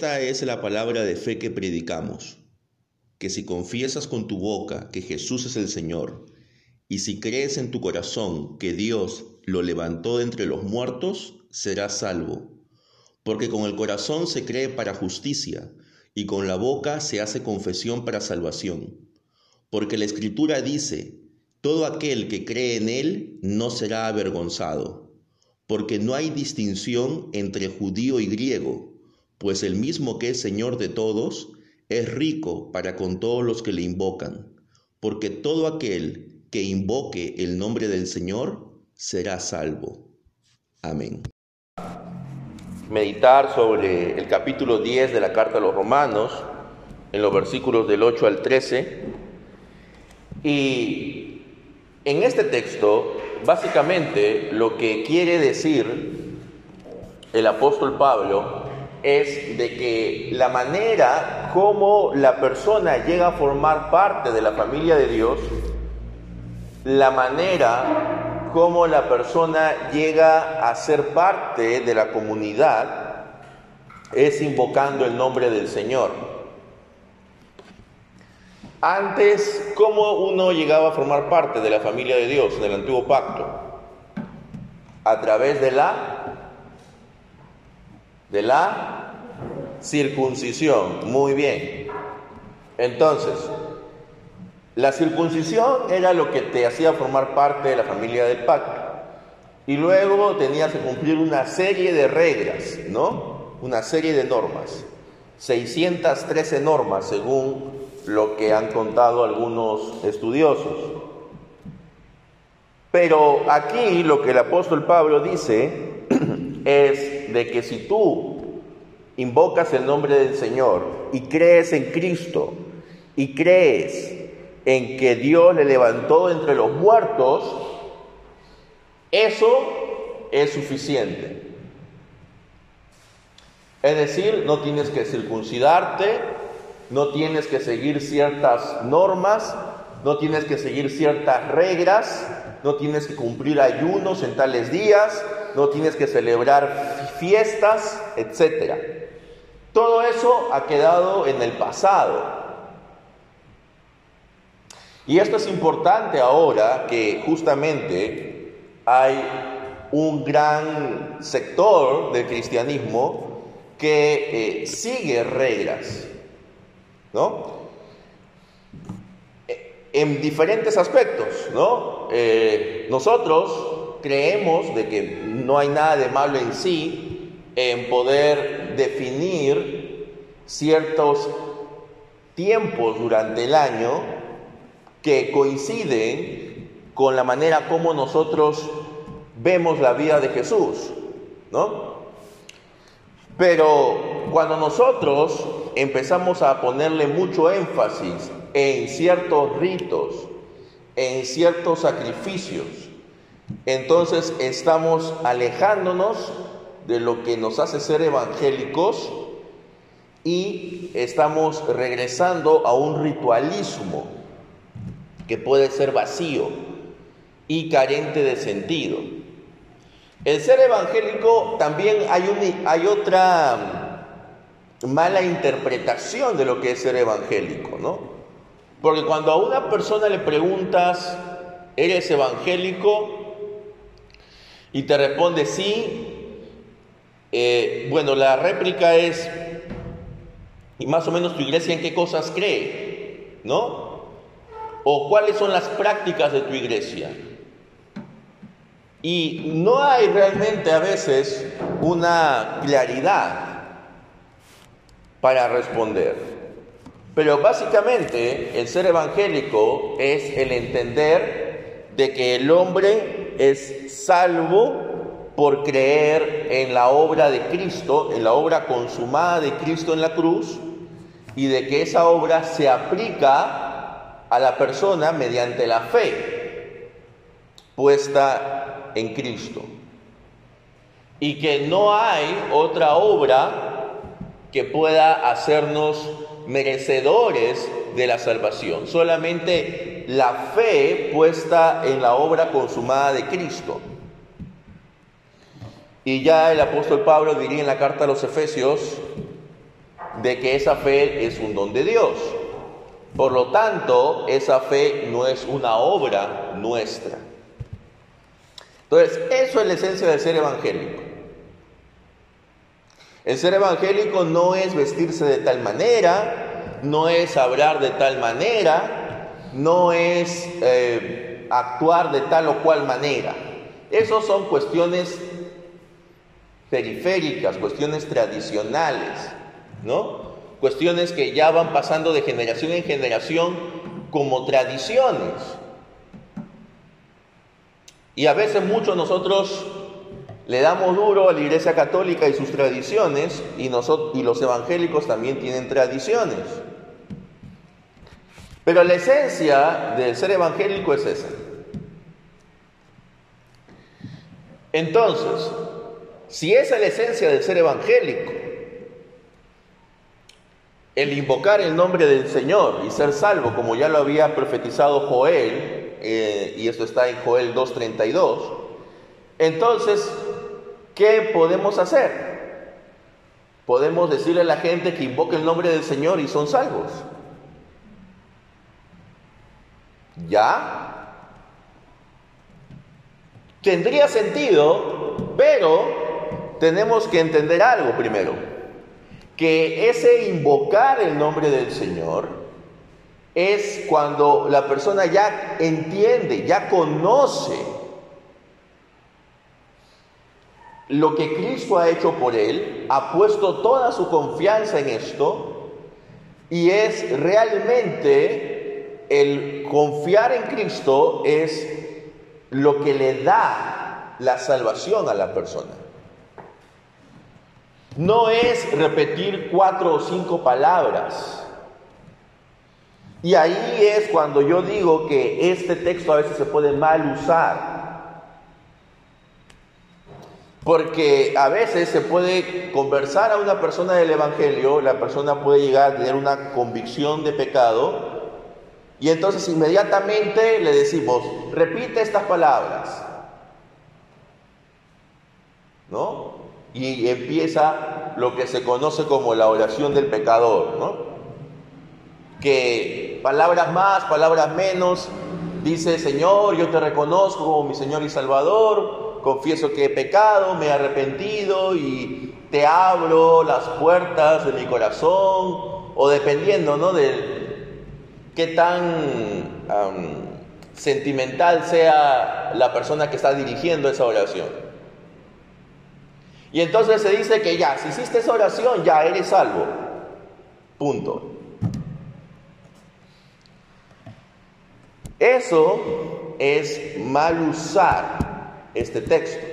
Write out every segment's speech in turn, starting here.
Esta es la palabra de fe que predicamos, que si confiesas con tu boca que Jesús es el Señor, y si crees en tu corazón que Dios lo levantó de entre los muertos, serás salvo. Porque con el corazón se cree para justicia, y con la boca se hace confesión para salvación. Porque la Escritura dice, todo aquel que cree en Él no será avergonzado, porque no hay distinción entre judío y griego, pues el mismo que es Señor de todos, es rico para con todos los que le invocan, porque todo aquel que invoque el nombre del Señor será salvo. Amén. Meditar sobre el capítulo 10 de la carta a los romanos, en los versículos del 8 al 13. Y en este texto, básicamente lo que quiere decir el apóstol Pablo es de que la manera como la persona llega a formar parte de la familia de Dios la manera como la persona llega a ser parte de la comunidad es invocando el nombre del Señor. Antes, ¿cómo uno llegaba a formar parte de la familia de Dios en el antiguo pacto? A través de la de la circuncisión. Muy bien. Entonces, la circuncisión era lo que te hacía formar parte de la familia del pacto. Y luego tenías que cumplir una serie de reglas, ¿no? Una serie de normas. 613 normas según lo que han contado algunos estudiosos. Pero aquí lo que el apóstol Pablo dice es de que si tú invocas el nombre del Señor y crees en Cristo y crees en que Dios le levantó entre los muertos, eso es suficiente. Es decir, no tienes que circuncidarte, no tienes que seguir ciertas normas, no tienes que seguir ciertas reglas, no tienes que cumplir ayunos en tales días, no tienes que celebrar fiestas, etc. Todo eso ha quedado en el pasado. Y esto es importante ahora que justamente hay un gran sector del cristianismo que eh, sigue reglas, ¿no? En diferentes aspectos, ¿no? Eh, nosotros creemos de que no hay nada de malo en sí en poder definir ciertos tiempos durante el año que coinciden con la manera como nosotros vemos la vida de Jesús, ¿no? Pero cuando nosotros empezamos a ponerle mucho énfasis en ciertos ritos, en ciertos sacrificios, entonces estamos alejándonos de lo que nos hace ser evangélicos y estamos regresando a un ritualismo que puede ser vacío y carente de sentido. El ser evangélico también hay, hay otra mala interpretación de lo que es ser evangélico, ¿no? Porque cuando a una persona le preguntas, ¿eres evangélico? Y te responde sí, eh, bueno, la réplica es, y más o menos tu iglesia en qué cosas cree, ¿no? o cuáles son las prácticas de tu iglesia. Y no hay realmente a veces una claridad para responder. Pero básicamente el ser evangélico es el entender de que el hombre es salvo por creer en la obra de Cristo, en la obra consumada de Cristo en la cruz, y de que esa obra se aplica a la persona mediante la fe puesta en Cristo. Y que no hay otra obra que pueda hacernos merecedores de la salvación. Solamente la fe puesta en la obra consumada de Cristo. Y ya el apóstol Pablo diría en la carta a los Efesios, de que esa fe es un don de Dios. Por lo tanto, esa fe no es una obra nuestra. Entonces, eso es la esencia del ser evangélico. El ser evangélico no es vestirse de tal manera, no es hablar de tal manera, no es eh, actuar de tal o cual manera. Esas son cuestiones periféricas, cuestiones tradicionales, ¿no? Cuestiones que ya van pasando de generación en generación como tradiciones. Y a veces muchos nosotros le damos duro a la Iglesia Católica y sus tradiciones, y, nosotros, y los evangélicos también tienen tradiciones. Pero la esencia del ser evangélico es esa. Entonces, si esa es la esencia del ser evangélico, el invocar el nombre del Señor y ser salvo, como ya lo había profetizado Joel, eh, y esto está en Joel 2.32, entonces, ¿qué podemos hacer? Podemos decirle a la gente que invoque el nombre del Señor y son salvos. ¿Ya? Tendría sentido, pero tenemos que entender algo primero, que ese invocar el nombre del Señor es cuando la persona ya entiende, ya conoce lo que Cristo ha hecho por él, ha puesto toda su confianza en esto y es realmente el confiar en Cristo es lo que le da la salvación a la persona. No es repetir cuatro o cinco palabras. Y ahí es cuando yo digo que este texto a veces se puede mal usar. Porque a veces se puede conversar a una persona del Evangelio, la persona puede llegar a tener una convicción de pecado, y entonces inmediatamente le decimos, repite estas palabras. ¿No? Y empieza lo que se conoce como la oración del pecador, ¿no? Que palabras más, palabras menos, dice, Señor, yo te reconozco como mi Señor y Salvador, confieso que he pecado, me he arrepentido y te abro las puertas de mi corazón, o dependiendo, ¿no? De qué tan sentimental sea la persona que está dirigiendo esa oración. Y entonces se dice que ya, si hiciste esa oración, ya eres salvo. Punto. Eso es mal usar este texto.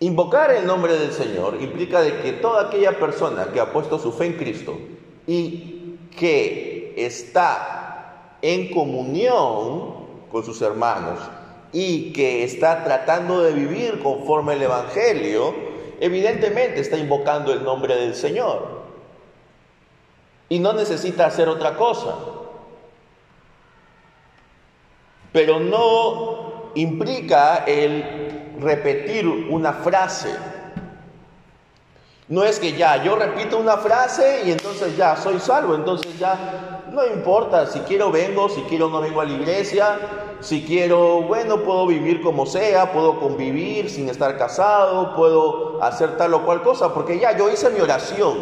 Invocar el nombre del Señor implica de que toda aquella persona que ha puesto su fe en Cristo y que está en comunión con sus hermanos y que está tratando de vivir conforme al Evangelio, evidentemente está invocando el nombre del Señor. Y no necesita hacer otra cosa. Pero no implica el repetir una frase. No es que ya yo repito una frase y entonces ya soy salvo, entonces ya no importa, si quiero vengo, si quiero no vengo a la iglesia, si quiero, bueno, puedo vivir como sea, puedo convivir sin estar casado, puedo hacer tal o cual cosa, porque ya yo hice mi oración,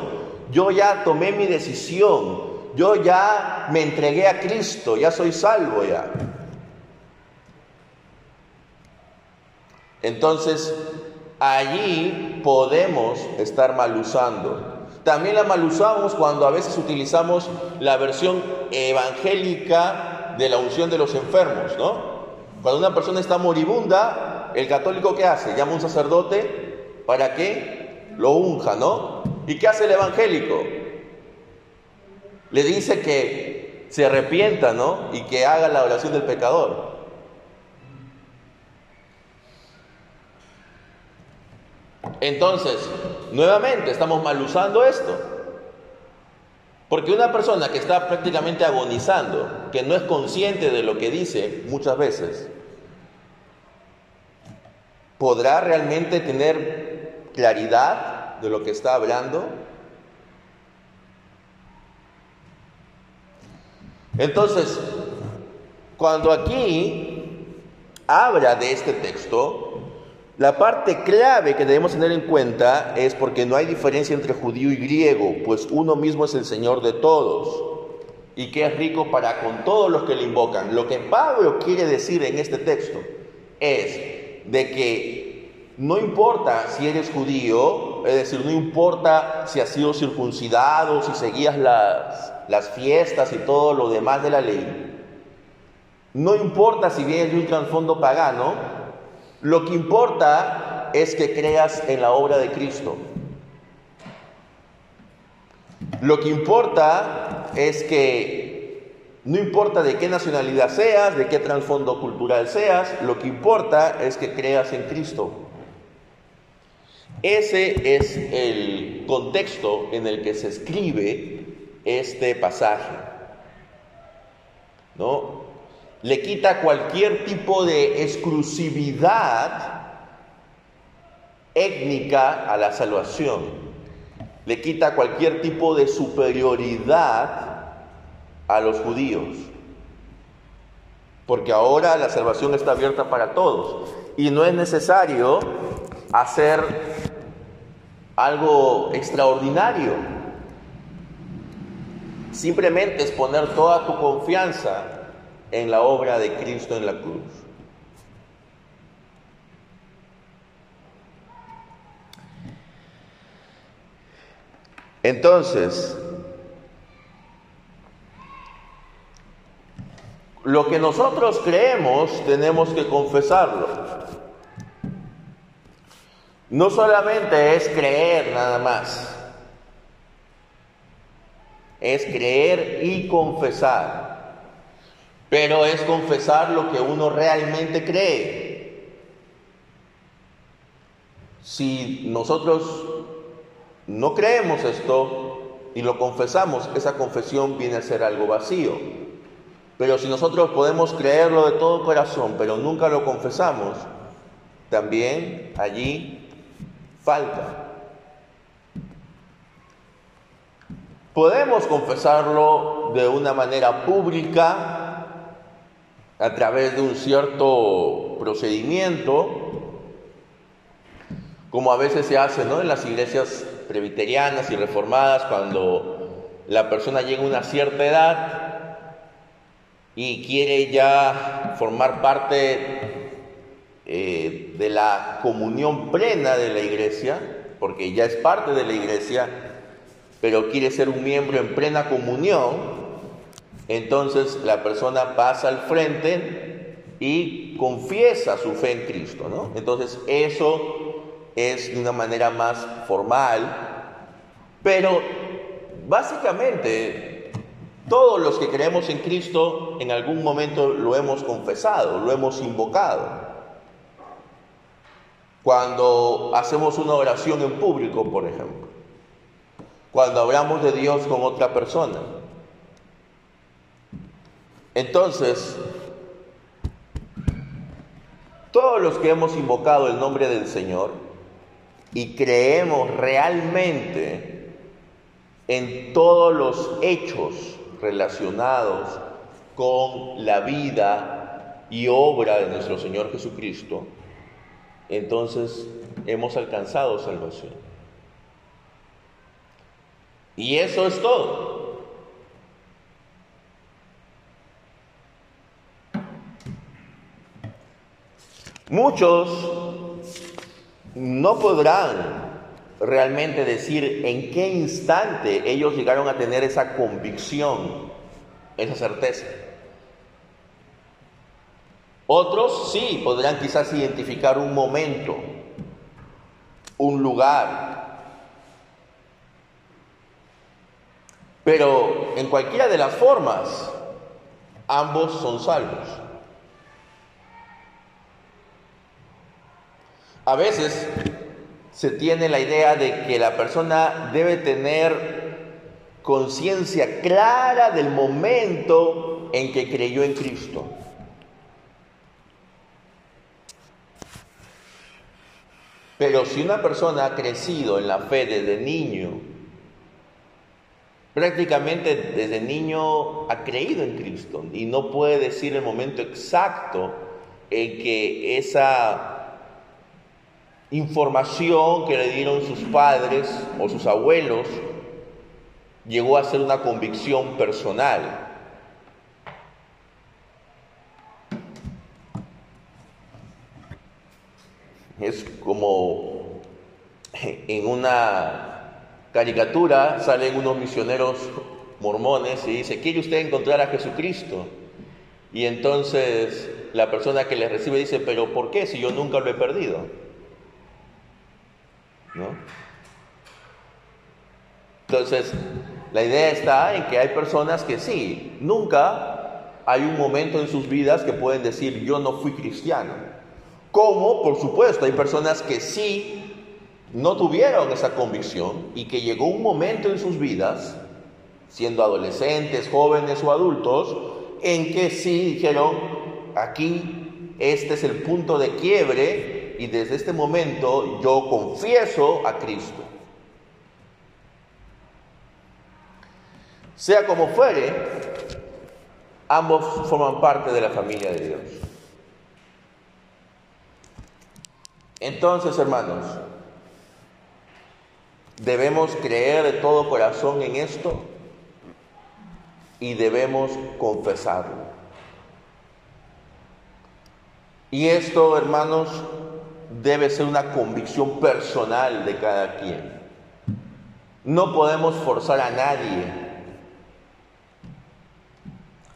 yo ya tomé mi decisión, yo ya me entregué a Cristo, ya soy salvo ya. Entonces, allí podemos estar mal usando también la mal usamos cuando a veces utilizamos la versión evangélica de la unción de los enfermos, ¿no? Cuando una persona está moribunda, el católico ¿qué hace? Llama a un sacerdote para que lo unja, ¿no? ¿Y qué hace el evangélico? Le dice que se arrepienta, ¿no? Y que haga la oración del pecador. Entonces, nuevamente estamos mal usando esto. Porque una persona que está prácticamente agonizando, que no es consciente de lo que dice muchas veces, ¿podrá realmente tener claridad de lo que está hablando? Entonces, cuando aquí habla de este texto, la parte clave que debemos tener en cuenta es porque no hay diferencia entre judío y griego, pues uno mismo es el Señor de todos y que es rico para con todos los que le invocan. Lo que Pablo quiere decir en este texto es de que no importa si eres judío, es decir, no importa si has sido circuncidado, si seguías las, fiestas y todo lo demás de la ley, no importa si vienes de un trasfondo pagano, lo que importa es que creas en la obra de Cristo. Lo que importa es que no importa de qué nacionalidad seas, de qué trasfondo cultural seas, lo que importa es que creas en Cristo. Ese es el contexto en el que se escribe este pasaje. ¿No? Le quita cualquier tipo de exclusividad étnica a la salvación le quita cualquier tipo de superioridad a los judíos. Porque ahora la salvación está abierta para todos y no es necesario hacer algo extraordinario. Simplemente es poner toda tu confianza en la obra de Cristo en la cruz. Entonces, lo que nosotros creemos tenemos que confesarlo. No solamente es creer nada más, es creer y confesar, pero es confesar lo que uno realmente cree. Si nosotros no creemos esto y lo confesamos, esa confesión viene a ser algo vacío. Pero si nosotros podemos creerlo de todo corazón, pero nunca lo confesamos, también allí falta. Podemos confesarlo de una manera pública, a través de un cierto procedimiento, como a veces se hace ¿no? en las iglesias presbiterianas y reformadas, cuando la persona llega a una cierta edad y quiere ya formar parte eh, de la comunión plena de la iglesia, porque ya es parte de la iglesia, pero quiere ser un miembro en plena comunión, entonces la persona pasa al frente y confiesa su fe en Cristo, ¿no? Entonces eso es de una manera más formal, pero básicamente todos los que creemos en Cristo en algún momento lo hemos confesado, lo hemos invocado. Cuando hacemos una oración en público, por ejemplo, cuando hablamos de Dios con otra persona. Entonces, todos los que hemos invocado el nombre del Señor, y creemos realmente en todos los hechos relacionados con la vida y obra de nuestro Señor Jesucristo, entonces hemos alcanzado salvación. Y eso es todo. Muchos no podrán realmente decir en qué instante ellos llegaron a tener esa convicción, esa certeza. Otros sí podrán quizás identificar un momento, un lugar. Pero en cualquiera de las formas, ambos son salvos. A veces se tiene la idea de que la persona debe tener conciencia clara del momento en que creyó en Cristo. Pero si una persona ha crecido en la fe desde niño, prácticamente desde niño ha creído en Cristo y no puede decir el momento exacto en que esa información que le dieron sus padres o sus abuelos llegó a ser una convicción personal. Es como en una caricatura salen unos misioneros mormones y dice, ¿quiere usted encontrar a Jesucristo? Y entonces la persona que le recibe dice, pero ¿por qué si yo nunca lo he perdido? ¿No? Entonces, la idea está en que hay personas que sí, nunca hay un momento en sus vidas que pueden decir, yo no fui cristiano. Como, por supuesto, hay personas que sí no tuvieron esa convicción y que llegó un momento en sus vidas, siendo adolescentes, jóvenes o adultos, en que sí dijeron, aquí este es el punto de quiebre y desde este momento yo confieso a Cristo. Sea como fuere, ambos forman parte de la familia de Dios. Entonces, hermanos, debemos creer de todo corazón en esto y debemos confesarlo. Y esto, hermanos, debe ser una convicción personal de cada quien. No podemos forzar a nadie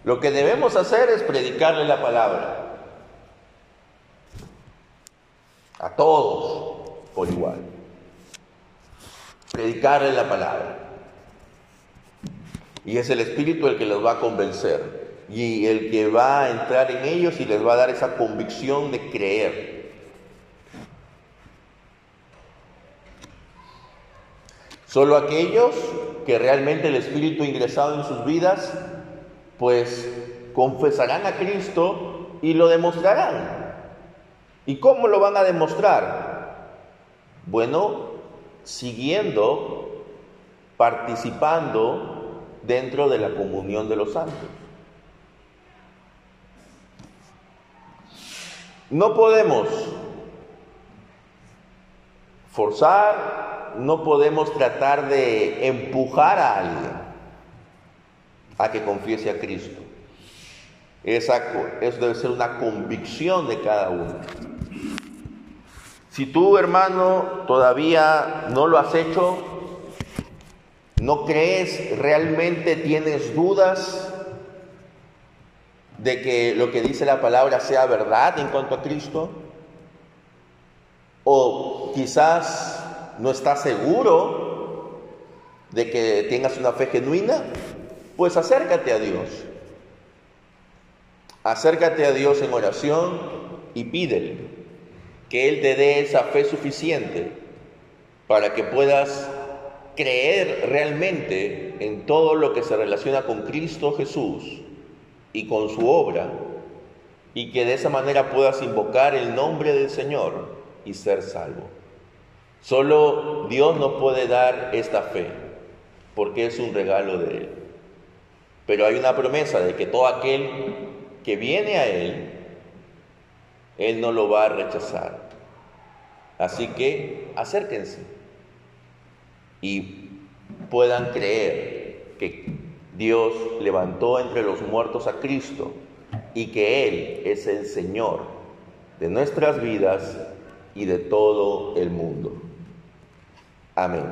lo que debemos hacer es predicarle la palabra. A todos por igual. Predicarle la palabra. Y es el Espíritu el que los va a convencer. Y el que va a entrar en ellos y les va a dar esa convicción de creer. Solo aquellos que realmente el Espíritu ingresado en sus vidas pues confesarán a Cristo y lo demostrarán. ¿Y cómo lo van a demostrar? Bueno, siguiendo, participando dentro de la comunión de los santos. No podemos forzar, no podemos tratar de empujar a alguien a que confiese a Cristo. Esa, eso debe ser una convicción de cada uno. Si tú, hermano, todavía no lo has hecho, no crees, realmente tienes dudas de que lo que dice la palabra sea verdad en cuanto a Cristo, o quizás no estás seguro de que tengas una fe genuina, pues acércate a Dios. Acércate a Dios en oración y pídele que Él te dé esa fe suficiente para que puedas creer realmente en todo lo que se relaciona con Cristo Jesús y con su obra y que de esa manera puedas invocar el nombre del Señor y ser salvo. Solo Dios nos puede dar esta fe porque es un regalo de Él. Pero hay una promesa de que todo aquel que viene a Él, Él no lo va a rechazar. Así que acérquense y puedan creer que Dios levantó entre los muertos a Cristo y que Él es el Señor de nuestras vidas y de todo el mundo. Amén.